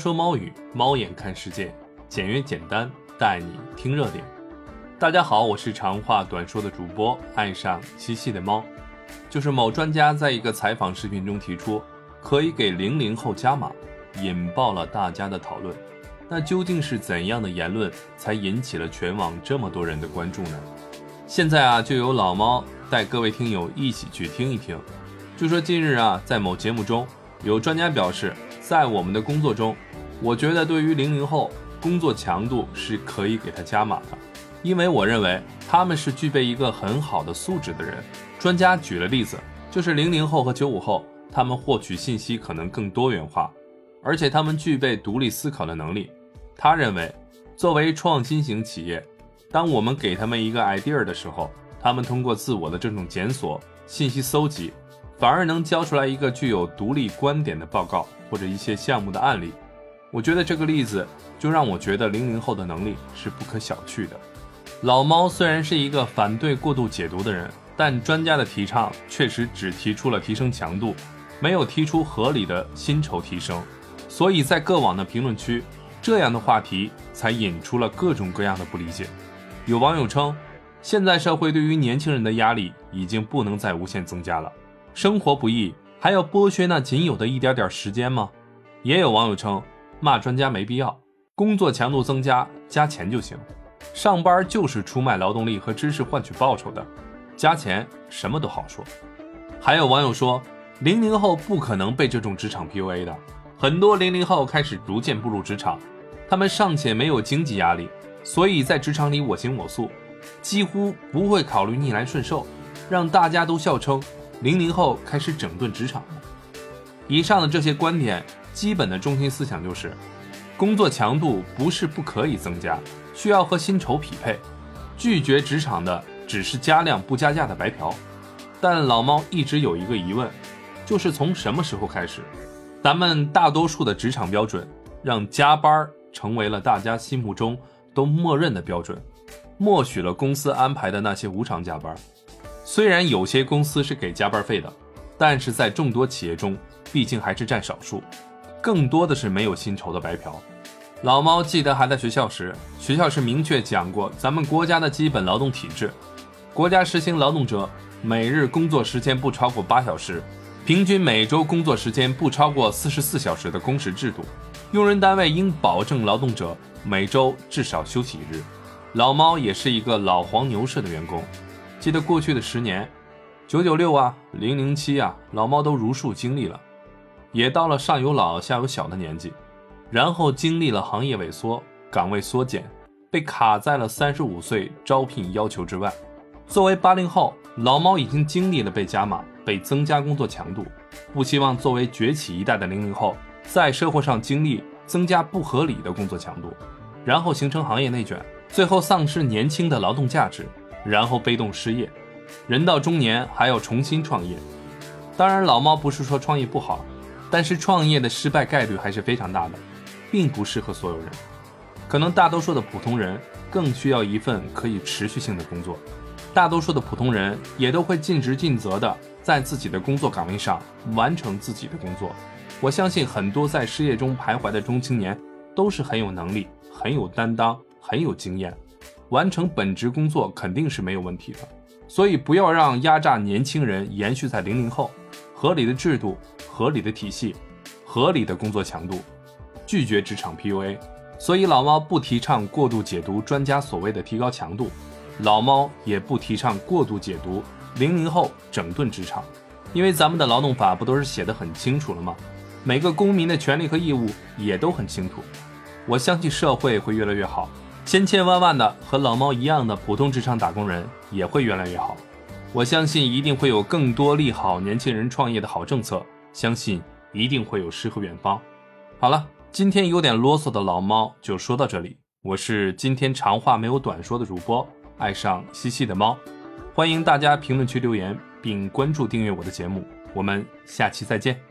说猫语，猫眼看世界，简约简单，带你听热点。大家好，我是长话短说的主播，爱上嬉戏的猫。就是某专家在一个采访视频中提出，可以给零零后加码，引爆了大家的讨论。那究竟是怎样的言论才引起了全网这么多人的关注呢？现在啊，就由老猫带各位听友一起去听一听。就说近日啊，在某节目中，有专家表示，在我们的工作中，我觉得对于零零后工作强度是可以给他加码的，因为我认为他们是具备一个很好的素质的人。专家举了例子，就是零零后和九五后，他们获取信息可能更多元化，而且他们具备独立思考的能力。他认为，作为创新型企业，当我们给他们一个 idea 的时候，他们通过自我的这种检索、信息搜集。反而能交出来一个具有独立观点的报告，或者一些项目的案例。我觉得这个例子就让我觉得零零后的能力是不可小觑的。老猫虽然是一个反对过度解读的人，但专家的提倡确实只提出了提升强度，没有提出合理的薪酬提升。所以在各网的评论区，这样的话题才引出了各种各样的不理解。有网友称，现在社会对于年轻人的压力已经不能再无限增加了。生活不易，还要剥削那仅有的一点点时间吗？也有网友称，骂专家没必要，工作强度增加，加钱就行。上班就是出卖劳动力和知识换取报酬的，加钱什么都好说。还有网友说，零零后不可能被这种职场 PUA 的。很多零零后开始逐渐步入职场，他们尚且没有经济压力，所以在职场里我行我素，几乎不会考虑逆来顺受，让大家都笑称。零零后开始整顿职场了以上的这些观点，基本的中心思想就是：工作强度不是不可以增加，需要和薪酬匹配。拒绝职场的只是加量不加价的白嫖。但老猫一直有一个疑问，就是从什么时候开始，咱们大多数的职场标准让加班成为了大家心目中都默认的标准，默许了公司安排的那些无偿加班。虽然有些公司是给加班费的，但是在众多企业中，毕竟还是占少数，更多的是没有薪酬的白嫖。老猫记得还在学校时，学校是明确讲过咱们国家的基本劳动体制，国家实行劳动者每日工作时间不超过八小时，平均每周工作时间不超过四十四小时的工时制度，用人单位应保证劳动者每周至少休息一日。老猫也是一个老黄牛式的员工。记得过去的十年，九九六啊，零零七啊，老猫都如数经历了，也到了上有老下有小的年纪，然后经历了行业萎缩、岗位缩减，被卡在了三十五岁招聘要求之外。作为八零后，老猫已经经历了被加码、被增加工作强度，不希望作为崛起一代的零零后，在社会上经历增加不合理的工作强度，然后形成行业内卷，最后丧失年轻的劳动价值。然后被动失业，人到中年还要重新创业。当然，老猫不是说创业不好，但是创业的失败概率还是非常大的，并不适合所有人。可能大多数的普通人更需要一份可以持续性的工作。大多数的普通人也都会尽职尽责的在自己的工作岗位上完成自己的工作。我相信很多在失业中徘徊的中青年都是很有能力、很有担当、很有经验。完成本职工作肯定是没有问题的，所以不要让压榨年轻人延续在零零后。合理的制度、合理的体系、合理的工作强度，拒绝职场 PUA。所以老猫不提倡过度解读专家所谓的提高强度，老猫也不提倡过度解读零零后整顿职场，因为咱们的劳动法不都是写的很清楚了吗？每个公民的权利和义务也都很清楚。我相信社会会越来越好。千千万万的和老猫一样的普通职场打工人也会越来越好，我相信一定会有更多利好年轻人创业的好政策，相信一定会有诗和远方。好了，今天有点啰嗦的老猫就说到这里，我是今天长话没有短说的主播，爱上嬉戏的猫，欢迎大家评论区留言并关注订阅我的节目，我们下期再见。